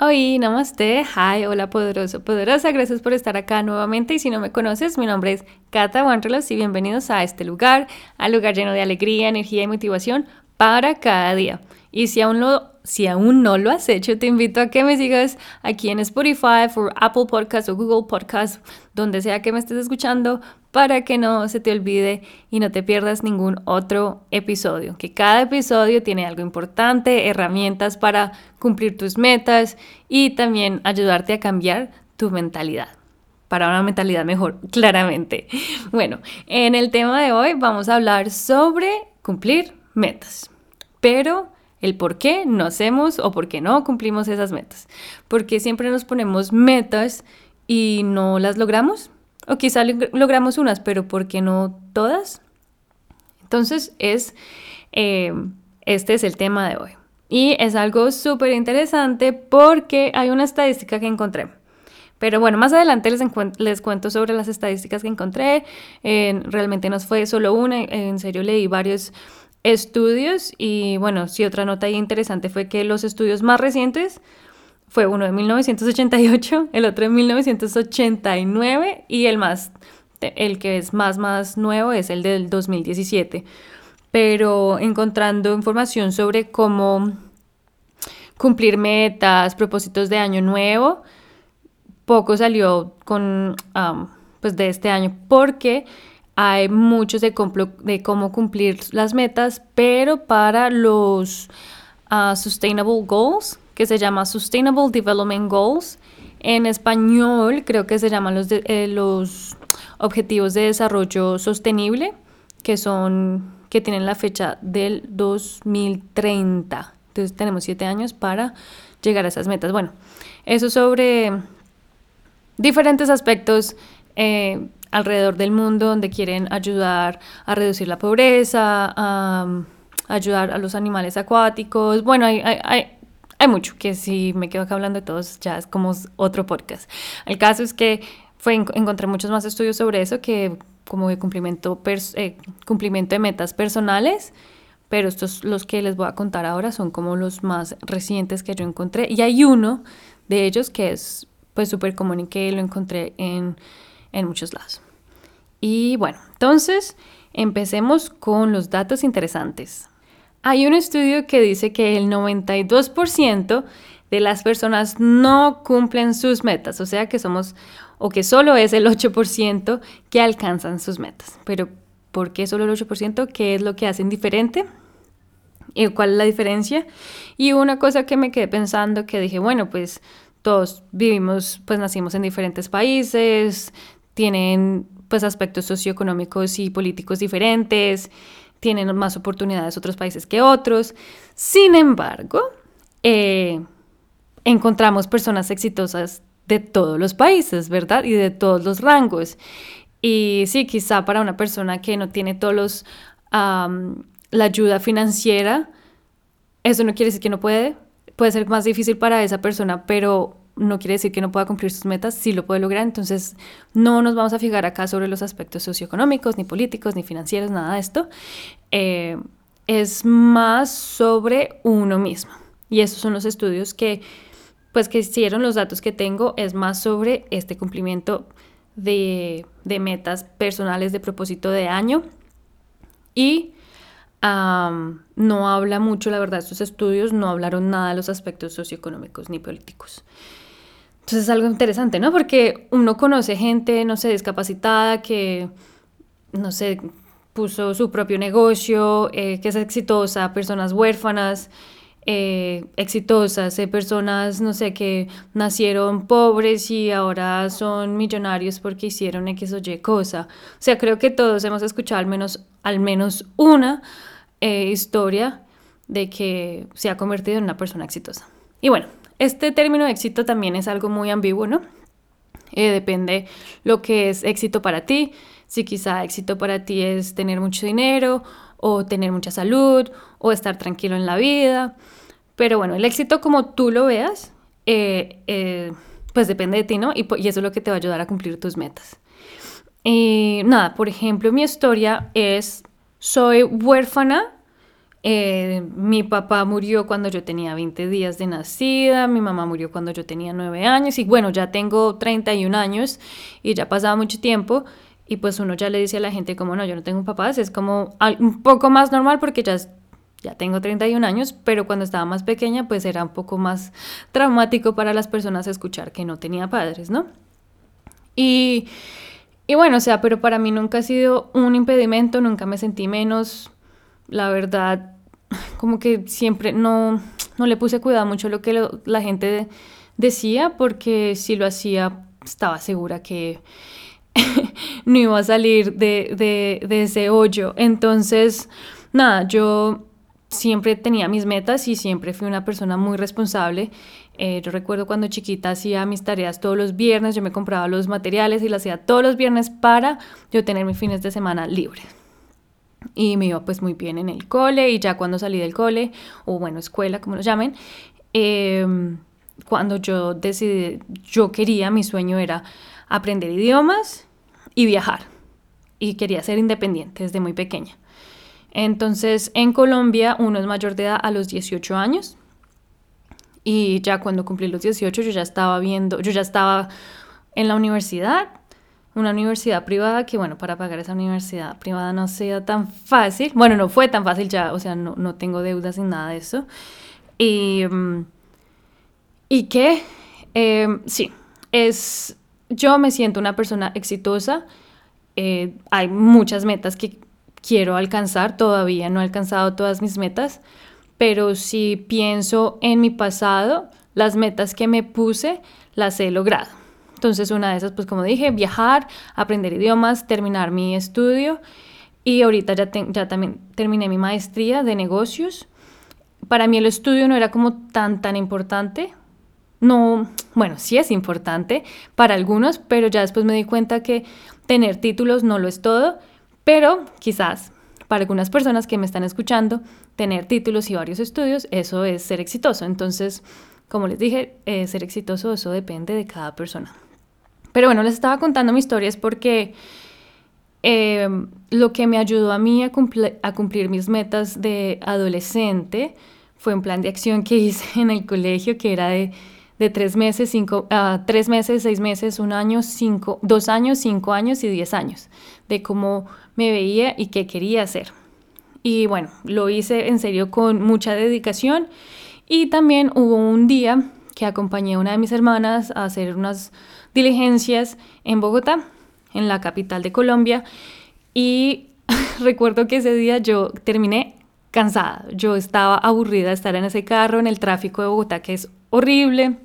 Hoy, namaste, hi, hola poderoso, poderosa, gracias por estar acá nuevamente. Y si no me conoces, mi nombre es Kata Wanrelos y bienvenidos a este lugar, al lugar lleno de alegría, energía y motivación para cada día. Y si aún, lo, si aún no lo has hecho, te invito a que me sigas aquí en Spotify, for Apple Podcasts o Google Podcasts, donde sea que me estés escuchando, para que no se te olvide y no te pierdas ningún otro episodio. Que cada episodio tiene algo importante, herramientas para cumplir tus metas y también ayudarte a cambiar tu mentalidad para una mentalidad mejor, claramente. Bueno, en el tema de hoy vamos a hablar sobre cumplir metas, pero el por qué no hacemos o por qué no cumplimos esas metas. Porque siempre nos ponemos metas y no las logramos. O quizá logramos unas, pero ¿por qué no todas? Entonces, es, eh, este es el tema de hoy. Y es algo súper interesante porque hay una estadística que encontré. Pero bueno, más adelante les, les cuento sobre las estadísticas que encontré. realmente no fue solo una, en serio leí varios estudios y bueno, sí, otra nota interesante fue que los estudios más recientes fue uno de 1988, el otro de 1989 y el más, el que es más, más nuevo es el del 2017. Pero encontrando información sobre cómo cumplir metas, propósitos de año nuevo, poco salió con, pues de este año, porque hay muchos de, de, cómo cumplir las metas, pero para los uh, Sustainable Goals, que se llama Sustainable Development Goals. En español creo que se llaman los, eh, los Objetivos de Desarrollo Sostenible, que son que tienen la fecha del 2030. Entonces tenemos siete años para llegar a esas metas. Bueno, eso sobre diferentes aspectos eh, alrededor del mundo donde quieren ayudar a reducir la pobreza, a, ayudar a los animales acuáticos. Bueno, hay, mucho que si me quedo acá hablando de todos ya es como otro podcast. El caso es que fue, encontré muchos más estudios sobre eso que como de cumplimiento, eh, cumplimiento de metas personales, pero estos los que les voy a contar ahora son como los más recientes que yo encontré y hay uno de ellos que es pues súper común y que lo encontré en, en muchos lados. Y bueno, entonces empecemos con los datos interesantes. Hay un estudio que dice que el 92% de las personas no cumplen sus metas, o sea que somos, o que solo es el 8% que alcanzan sus metas. Pero, ¿por qué solo el 8%? ¿Qué es lo que hacen diferente? ¿Y cuál es la diferencia? Y una cosa que me quedé pensando, que dije, bueno, pues todos vivimos, pues nacimos en diferentes países, tienen pues aspectos socioeconómicos y políticos diferentes, tienen más oportunidades otros países que otros. Sin embargo, eh, encontramos personas exitosas de todos los países, ¿verdad? Y de todos los rangos. Y sí, quizá para una persona que no tiene todos los, la ayuda financiera, eso no quiere decir que no puede. Puede ser más difícil para esa persona, pero no quiere decir que no pueda cumplir sus metas, sí lo puede lograr. Entonces, no nos vamos a fijar acá sobre los aspectos socioeconómicos, ni políticos, ni financieros, nada de esto. Eh, es más sobre uno mismo. Y esos son los estudios que, pues, que hicieron los datos que tengo, es más sobre este cumplimiento de, de metas personales de propósito de año. Y no habla mucho, la verdad, estos estudios no hablaron nada de los aspectos socioeconómicos ni políticos. Entonces es algo interesante, ¿no? Porque uno conoce gente, no sé, discapacitada que, no sé, puso su propio negocio, eh, que es exitosa, personas huérfanas, eh, exitosas, eh, personas, no sé, que nacieron pobres y ahora son millonarios porque hicieron X o Y cosa. O sea, creo que todos hemos escuchado al menos, al menos una historia de que se ha convertido en una persona exitosa. Y bueno, este término de éxito también es algo muy ambiguo, ¿no? Eh, depende lo que es éxito para ti. Si quizá éxito para ti es tener mucho dinero o tener mucha salud o estar tranquilo en la vida. Pero bueno, el éxito como tú lo veas, eh, eh, pues depende de ti, ¿no? Y, eso es lo que te va a ayudar a cumplir tus metas. Y nada, por ejemplo, mi historia es, soy huérfana Eh, mi papá murió cuando yo tenía 20 días de nacida, mi mamá murió cuando yo tenía 9 años y bueno, ya tengo 31 años y ya ha pasado mucho tiempo y pues uno ya le dice a la gente como no, yo no tengo papás, es como un poco más normal porque ya, ya tengo 31 años, pero cuando estaba más pequeña pues era un poco más traumático para las personas escuchar que no tenía padres, ¿no? Y, y bueno, o sea, pero para mí nunca ha sido un impedimento, nunca me sentí menos, la verdad, como que siempre no, no le puse cuidado mucho lo que la gente decía porque si lo hacía estaba segura que no iba a salir de, ese hoyo. Entonces, nada, yo siempre tenía mis metas y siempre fui una persona muy responsable. Eh, yo recuerdo cuando chiquita hacía mis tareas todos los viernes, yo me compraba los materiales y las hacía todos los viernes para yo tener mis fines de semana libres. Y me iba pues muy bien en el cole y ya cuando salí del cole, o bueno, escuela, como lo llamen, em, cuando yo decidí, yo quería, mi sueño era aprender idiomas y viajar. Y quería ser independiente desde muy pequeña. Entonces, en Colombia uno es mayor de edad a los 18 años. Y ya cuando cumplí los 18 yo ya estaba viendo, yo ya estaba en la universidad, una universidad privada que bueno, para pagar esa universidad privada no sea tan fácil. Bueno, no fue tan fácil ya, o sea, no, no tengo deudas ni nada de eso. Y, mm, y que, em, sí, es yo me siento una persona exitosa. Eh, hay muchas metas que quiero alcanzar, todavía no he alcanzado todas mis metas, pero si pienso en mi pasado, las metas que me puse las he logrado. Entonces una de esas, pues como dije, viajar, aprender idiomas, terminar mi estudio y ahorita ya, ya también terminé mi maestría de negocios. Para mí el estudio no era como tan, tan importante, no, bueno, sí es importante para algunos, pero ya después me di cuenta que tener títulos no lo es todo, pero quizás para algunas personas que me están escuchando, tener títulos y varios estudios, eso es ser exitoso. Entonces, como les dije, eh, ser exitoso, eso depende de cada persona. Pero bueno, les estaba contando mi historia es porque eh, lo que me ayudó a mí a, cumplir mis metas de adolescente fue un plan de acción que hice en el colegio que era de tres meses, cinco, uh, tres meses, seis meses, un año, cinco, dos años, cinco años y diez años, de cómo me veía y qué quería hacer. Y bueno, lo hice en serio con mucha dedicación y también hubo un día que acompañé a una de mis hermanas a hacer unas diligencias en Bogotá, en la capital de Colombia, y recuerdo que ese día yo terminé cansada, yo estaba aburrida de estar en ese carro, en el tráfico de Bogotá, que es horrible,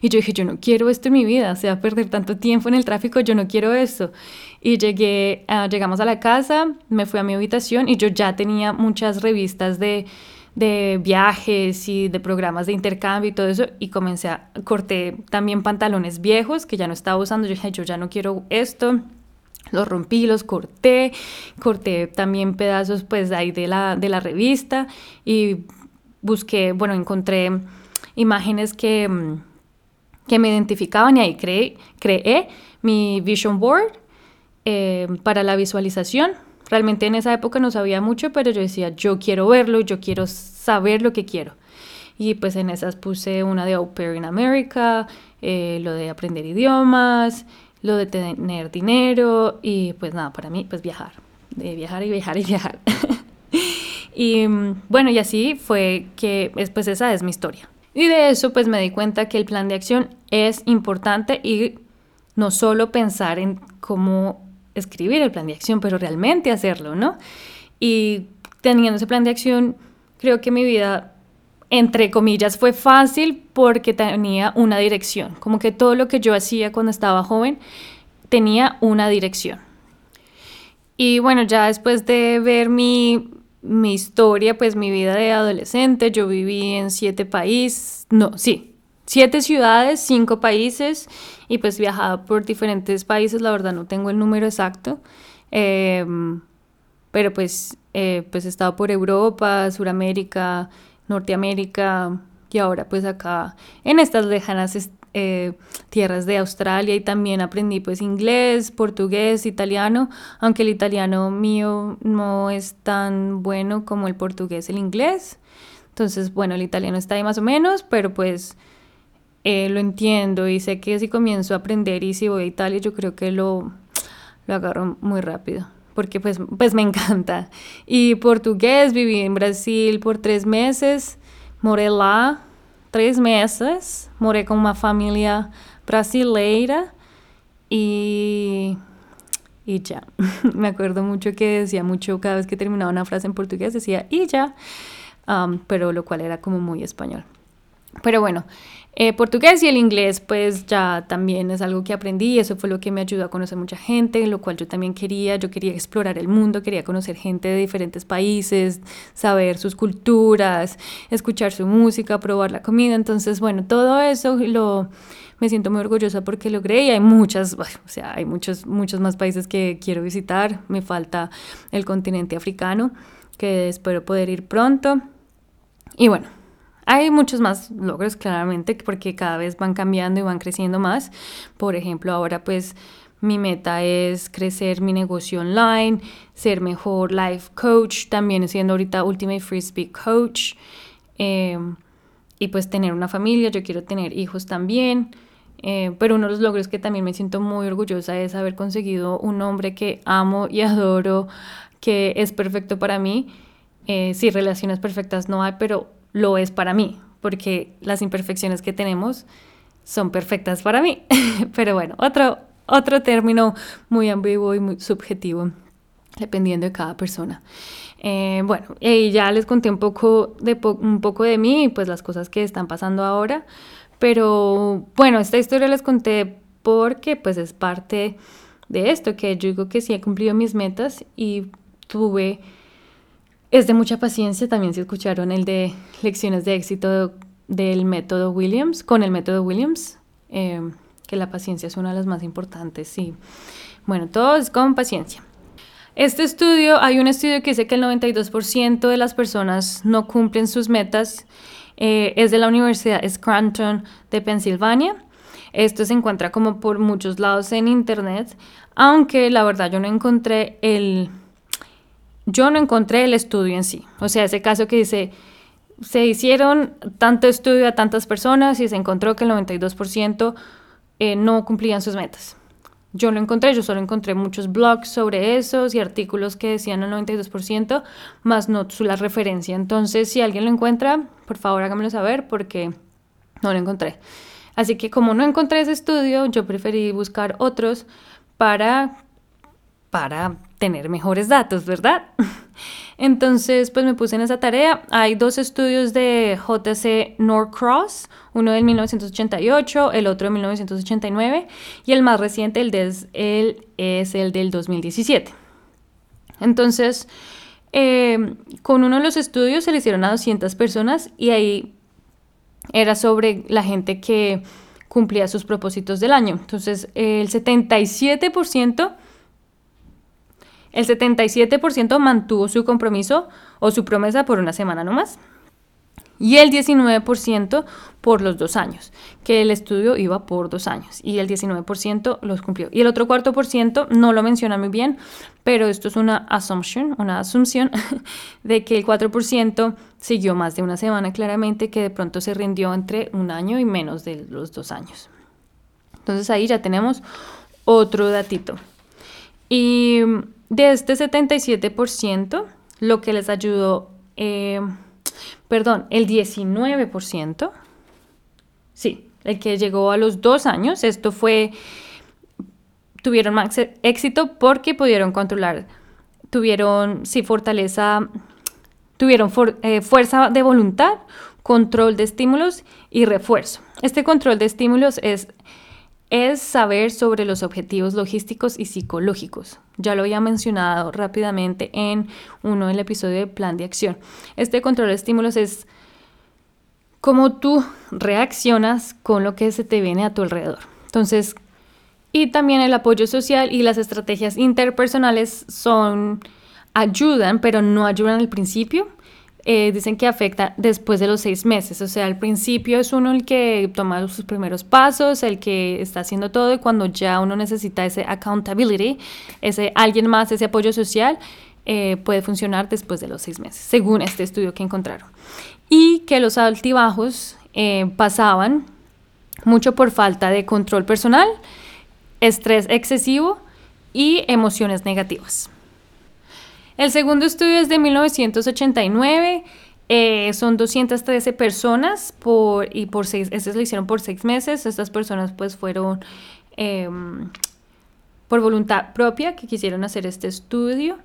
y yo dije, yo no quiero esto en mi vida, o sea, perder tanto tiempo en el tráfico, yo no quiero esto. Y llegué, uh, llegamos a la casa, me fui a mi habitación y yo ya tenía muchas revistas de, de viajes y de programas de intercambio y todo eso y comencé a corté también pantalones viejos que ya no estaba usando. Yo dije, yo ya no quiero esto. Los rompí, los corté, corté también pedazos pues ahí de la, de la revista y busqué, bueno, encontré imágenes que, mm, que me identificaban y ahí creé, creé mi vision board eh, para la visualización. Realmente en esa época no sabía mucho, pero yo decía, yo quiero verlo, yo quiero saber lo que quiero. Y pues en esas puse una de Au Pair in America, eh, lo de aprender idiomas, lo de tener dinero y pues nada, para mí pues viajar, de viajar y viajar y viajar. y mm, bueno, y así fue que pues esa es mi historia. Y de eso pues me di cuenta que el plan de acción es importante y no solo pensar en cómo escribir el plan de acción, pero realmente hacerlo, ¿no? Y teniendo ese plan de acción, creo que mi vida, entre comillas, fue fácil porque tenía una dirección, como que todo lo que yo hacía cuando estaba joven tenía una dirección. Y bueno, ya después de ver mi mi historia, pues mi vida de adolescente, yo viví en siete países, no, sí, siete ciudades, cinco países y pues viajaba por diferentes países, la verdad no tengo el número exacto, em, pero pues, eh, pues he estado por Europa, Suramérica, Norteamérica y ahora pues acá en estas lejanas eh, tierras de Australia y también aprendí pues inglés, portugués, italiano, aunque el italiano mío no es tan bueno como el portugués, el inglés. Entonces, bueno, el italiano está ahí más o menos, pero pues eh, lo entiendo y sé que si comienzo a aprender y si voy a Italia, yo creo que lo, lo agarro muy rápido porque pues, pues me encanta. Y portugués, viví en Brasil por tres meses, moré lá tres meses, moré con una familia brasileira y, y ya. me acuerdo mucho que decía mucho cada vez que terminaba una frase en portugués, decía y ya pero lo cual era como muy español. Pero bueno, eh, portugués y el inglés pues ya también es algo que aprendí eso fue lo que me ayudó a conocer mucha gente, lo cual yo también quería, yo quería explorar el mundo, quería conocer gente de diferentes países, saber sus culturas, escuchar su música, probar la comida, entonces bueno, todo eso lo me siento muy orgullosa porque logré y hay muchas, o sea, hay muchos, muchos más países que quiero visitar, me falta el continente africano que espero poder ir pronto. Y bueno, hay muchos más logros claramente porque cada vez van cambiando y van creciendo más. Por ejemplo, ahora pues mi meta es crecer mi negocio online, ser mejor life coach, también siendo ahorita Ultimate Speak Coach. Em, y pues tener una familia, yo quiero tener hijos también. Eh, pero uno de los logros que también me siento muy orgullosa es haber conseguido un hombre que amo y adoro, que es perfecto para mí eh, sí, relaciones perfectas no hay, pero lo es para mí, porque las imperfecciones que tenemos son perfectas para mí. pero bueno, otro, otro término muy ambiguo y muy subjetivo, dependiendo de cada persona. Eh, bueno, y ya les conté un poco, de un poco de mí y pues las cosas que están pasando ahora. Pero bueno, esta historia les conté porque pues es parte de esto, que yo digo que sí he cumplido mis metas y tuve es de mucha paciencia, también se escucharon el de lecciones de éxito del método Williams, con el método Williams, eh, que la paciencia es una de las más importantes, sí. Bueno, todo es con paciencia. Este estudio, hay un estudio que dice que el 92% de las personas no cumplen sus metas, eh, es de la Universidad Scranton de Pensilvania. Esto se encuentra como por muchos lados en internet, aunque la verdad yo no encontré el yo no encontré el estudio en sí. O sea, ese caso que dice, se hicieron tanto estudio a tantas personas y se encontró que el 92% eh, no cumplían sus metas. Yo lo encontré, yo solo encontré muchos blogs sobre esos y artículos que decían el 92%, más no la referencia. Entonces, si alguien lo encuentra, por favor hágamelo saber porque no lo encontré. Así que como no encontré ese estudio, yo preferí buscar otros para, para tener mejores datos, ¿verdad? Entonces, pues me puse en esa tarea. Hay dos estudios de JC Norcross, uno del 1988, el otro de 1989, y el más reciente, el, el es el del 2017. Entonces, eh, con uno de los estudios se le hicieron a 200 personas y ahí era sobre la gente que cumplía sus propósitos del año. Entonces, el 77% el 77% mantuvo su compromiso o su promesa por una semana nomás. Y el 19% por los dos años, que el estudio iba por dos años y el 19% los cumplió. Y el otro cuarto por ciento no lo menciona muy bien, pero esto es una assumption, una asunción de que el 4% siguió más de una semana claramente, que de pronto se rindió entre un año y menos de los dos años. Entonces ahí ya tenemos otro datito. Y de este 77%, lo que les ayudó, eh, perdón, el 19%, sí, el que llegó a los dos años, esto fue, tuvieron más éxito porque pudieron controlar, tuvieron, sí, fortaleza, tuvieron eh, fuerza de voluntad, control de estímulos y refuerzo. Este control de estímulos es es saber sobre los objetivos logísticos y psicológicos. Ya lo había mencionado rápidamente en uno del episodio de plan de acción. Este control de estímulos es cómo tú reaccionas con lo que se te viene a tu alrededor. Entonces, y también el apoyo social y las estrategias interpersonales son ayudan, pero no ayudan al principio. Eh, dicen que afecta después de los seis meses. O sea, al principio es uno el que toma sus primeros pasos, el que está haciendo todo y cuando ya uno necesita ese accountability, ese alguien más, ese apoyo social, eh, puede funcionar después de los seis meses, según este estudio que encontraron. Y que los altibajos eh, pasaban mucho por falta de control personal, estrés excesivo y emociones negativas. El segundo estudio es de 1989. Eh, son 213 personas por, y por seis, estos lo hicieron por seis meses. Estas personas pues fueron em, por voluntad propia que quisieron hacer este estudio.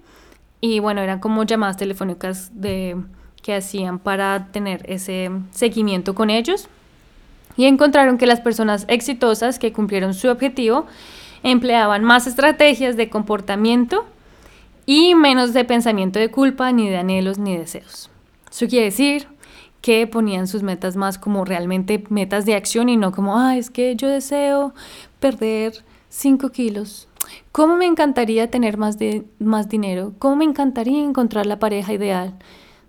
Y bueno, eran como llamadas telefónicas de, que hacían para tener ese seguimiento con ellos. Y encontraron que las personas exitosas que cumplieron su objetivo empleaban más estrategias de comportamiento y menos de pensamiento de culpa, ni de anhelos, ni deseos. Eso quiere decir que ponían sus metas más como realmente metas de acción y no como, ah, es que yo deseo perder 5 kilos. ¿Cómo me encantaría tener más, de, más dinero? ¿Cómo me encantaría encontrar la pareja ideal?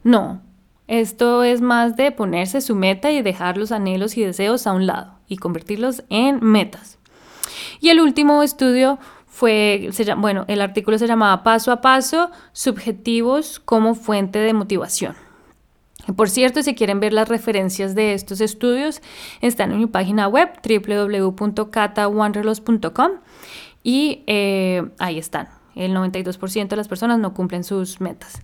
No, esto es más de ponerse su meta y dejar los anhelos y deseos a un lado y convertirlos en metas. Y el último estudio fue, bueno, el artículo se llamaba Paso a Paso, Subjetivos como Fuente de Motivación. Por cierto, si quieren ver las referencias de estos estudios, están en mi página web www.catawanderlos.com y eh, ahí están. El 92% de las personas no cumplen sus metas.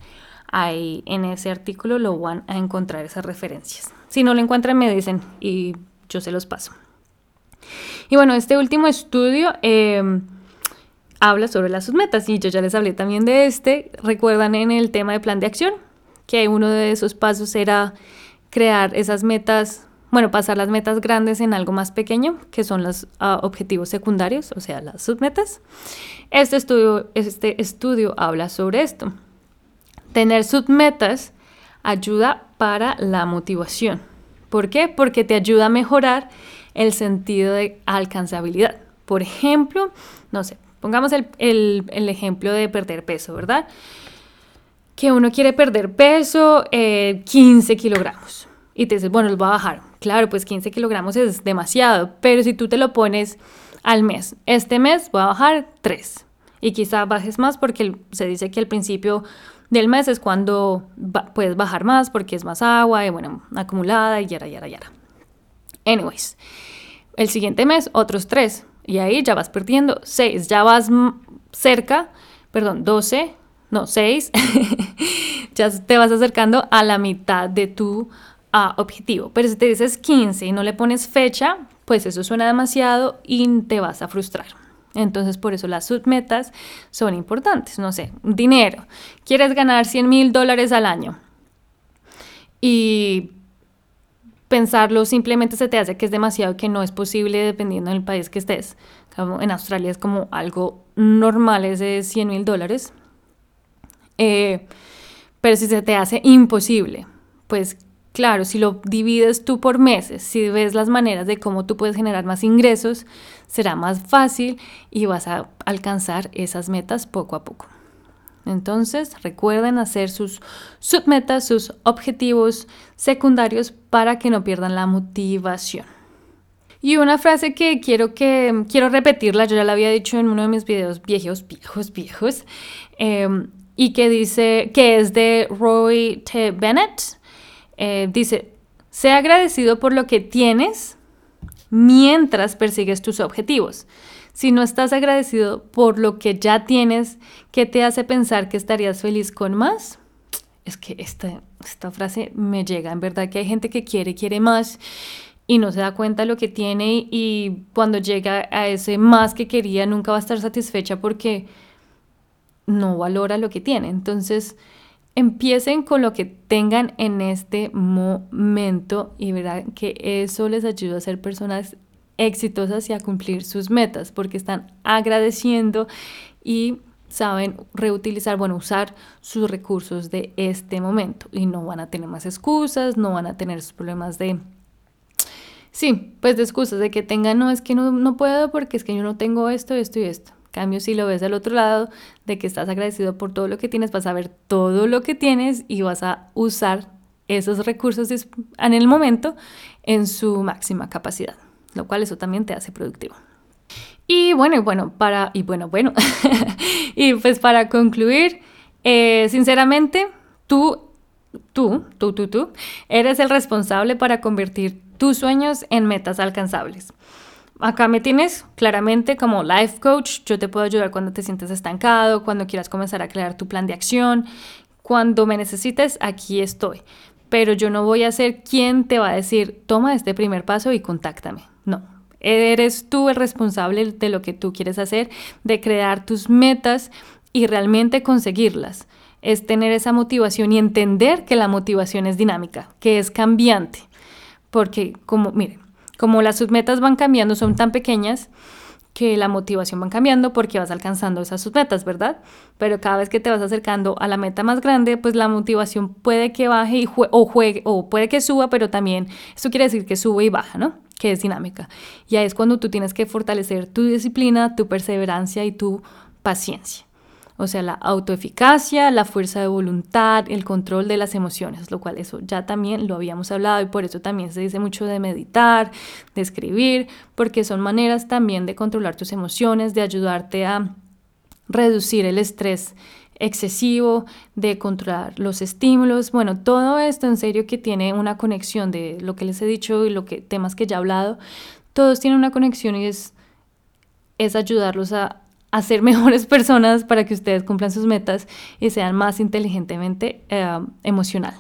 Ahí en ese artículo lo van a encontrar esas referencias. Si no lo encuentran, me dicen y yo se los paso. Y bueno, este último estudio eh, habla sobre las submetas y yo ya les hablé también de este. Recuerdan en el tema de plan de acción que uno de esos pasos era crear esas metas, bueno, pasar las metas grandes en algo más pequeño, que son los ah, objetivos secundarios, o sea, las submetas. Este estudio, este estudio habla sobre esto. Tener submetas ayuda para la motivación. ¿Por qué? Porque te ayuda a mejorar el sentido de alcanzabilidad. Por ejemplo, no sé, Pongamos el, ejemplo de perder peso, ¿verdad? Que uno quiere perder peso 15 eh, kilogramos y te dices, bueno, lo voy a bajar. Claro, pues 15 kilogramos es demasiado, pero si tú te lo pones al mes, este mes voy a bajar 3 y quizá bajes más porque se dice que al principio del mes es cuando puedes bajar más porque es más agua y bueno, acumulada y yara, yara, yara. Anyways, el siguiente mes otros 3 y ahí ya vas perdiendo 6, ya vas cerca, perdón, 12, no, 6, ya te vas acercando a la mitad de tu ah, objetivo. Pero si te dices 15 y no le pones fecha, pues eso suena demasiado y te vas a frustrar. Entonces, por eso las submetas son importantes. No sé, dinero. Quieres ganar 100 mil dólares al año. Y pensarlo simplemente se te hace que es demasiado, que no es posible dependiendo del país que estés. Como en Australia es como algo normal, es de 100 mil dólares. Eh, pero si se te hace imposible, pues claro, si lo divides tú por meses, si ves las maneras de cómo tú puedes generar más ingresos, será más fácil y vas a alcanzar esas metas poco a poco. Entonces, recuerden hacer sus submetas, sus objetivos secundarios para que no pierdan la motivación. Y una frase que quiero que quiero repetirla, yo ya la había dicho en uno de mis videos viejos, viejos, viejos, em, y que dice que es de Roy T. Bennett. Eh, dice: Sé agradecido por lo que tienes mientras persigues tus objetivos. Si no estás agradecido por lo que ya tienes, ¿qué te hace pensar que estarías feliz con más? Es que esta, esta frase me llega. En verdad que hay gente que quiere, quiere más y no se da cuenta de lo que tiene y cuando llega a ese más que quería nunca va a estar satisfecha porque no valora lo que tiene. Entonces, empiecen con lo que tengan en este momento y verán que eso les ayuda a ser personas exitosas y a cumplir sus metas, porque están agradeciendo y saben reutilizar, bueno, usar sus recursos de este momento y no van a tener más excusas, no van a tener sus problemas de... Sí, pues de excusas, de que tengan, no, es que no, no puedo porque es que yo no tengo esto, esto y esto. cambio, si lo ves al otro lado, de que estás agradecido por todo lo que tienes, vas a ver todo lo que tienes y vas a usar esos recursos en el momento en su máxima capacidad, lo cual eso también te hace productivo. Y bueno, y bueno, para, y bueno, bueno, y pues para concluir, eh, sinceramente, tú, tú, tú, tú, tú, eres el responsable para convertir tus sueños en metas alcanzables. Acá me tienes claramente como life coach. Yo te puedo ayudar cuando te sientes estancado, cuando quieras comenzar a crear tu plan de acción. Cuando me necesites, aquí estoy. Pero yo no voy a ser quien te va a decir, toma este primer paso y contáctame. No. Eres tú el responsable de lo que tú quieres hacer, de crear tus metas y realmente conseguirlas. Es tener esa motivación y entender que la motivación es dinámica, que es cambiante. Porque, como, miren, como las submetas van cambiando, son tan pequeñas que la motivación va cambiando porque vas alcanzando esas submetas, ¿verdad? Pero cada vez que te vas acercando a la meta más grande, pues la motivación puede que baje y o juegue o puede que suba, pero también esto quiere decir que sube y baja, ¿no? Que es dinámica. Y ahí es cuando tú tienes que fortalecer tu disciplina, tu perseverancia y tu paciencia. O sea, la autoeficacia, la fuerza de voluntad, el control de las emociones, lo cual eso ya también lo habíamos hablado y por eso también se dice mucho de meditar, de escribir, porque son maneras también de controlar tus emociones, de ayudarte a reducir el estrés excesivo, de controlar los estímulos, bueno, todo esto en serio que tiene una conexión de lo que les he dicho y lo que temas que ya he hablado, todos tienen una conexión y es es ayudarlos a a ser mejores personas para que ustedes cumplan sus metas y sean más inteligentemente eh, emocional.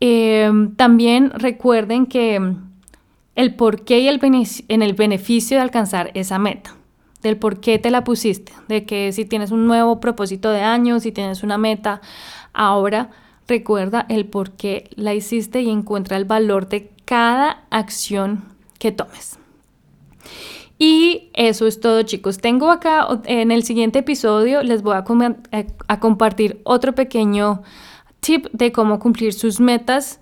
Em, también recuerden que el por qué y el en el beneficio de alcanzar esa meta, del por qué te la pusiste, de que si tienes un nuevo propósito de año, si tienes una meta, ahora recuerda el por qué la hiciste y encuentra el valor de cada acción que tomes. Y eso es todo chicos. Tengo acá en el siguiente episodio, les voy a, a, compartir otro pequeño tip de cómo cumplir sus metas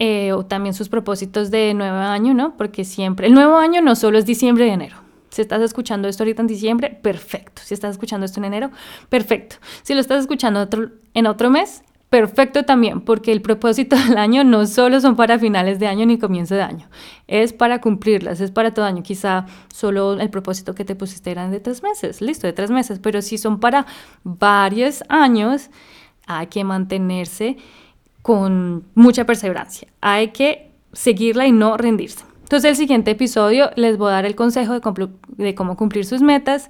eh, o también sus propósitos de nuevo año, ¿no? Porque siempre, el nuevo año no solo es diciembre y enero. Si estás escuchando esto ahorita en diciembre, perfecto. Si estás escuchando esto en enero, perfecto. Si lo estás escuchando en otro mes, perfecto también, porque el propósito del año no solo son para finales de año ni comienzo de año, es para cumplirlas, es para todo año. Quizá solo el propósito que te pusiste eran de tres meses, listo, de tres meses, pero si son para varios años, hay que mantenerse con mucha perseverancia, hay que seguirla y no rendirse. Entonces el siguiente episodio les voy a dar el consejo de, cómo cumplir sus metas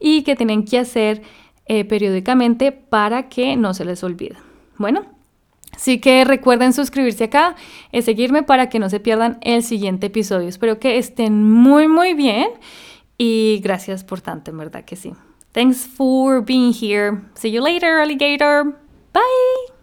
y qué tienen que hacer eh, periódicamente para que no se les olvide. Bueno, así que recuerden suscribirse acá y seguirme para que no se pierdan el siguiente episodio. Espero que estén muy, muy bien y gracias por tanto, en verdad que sí. Thanks for being here. See you later, alligator. Bye.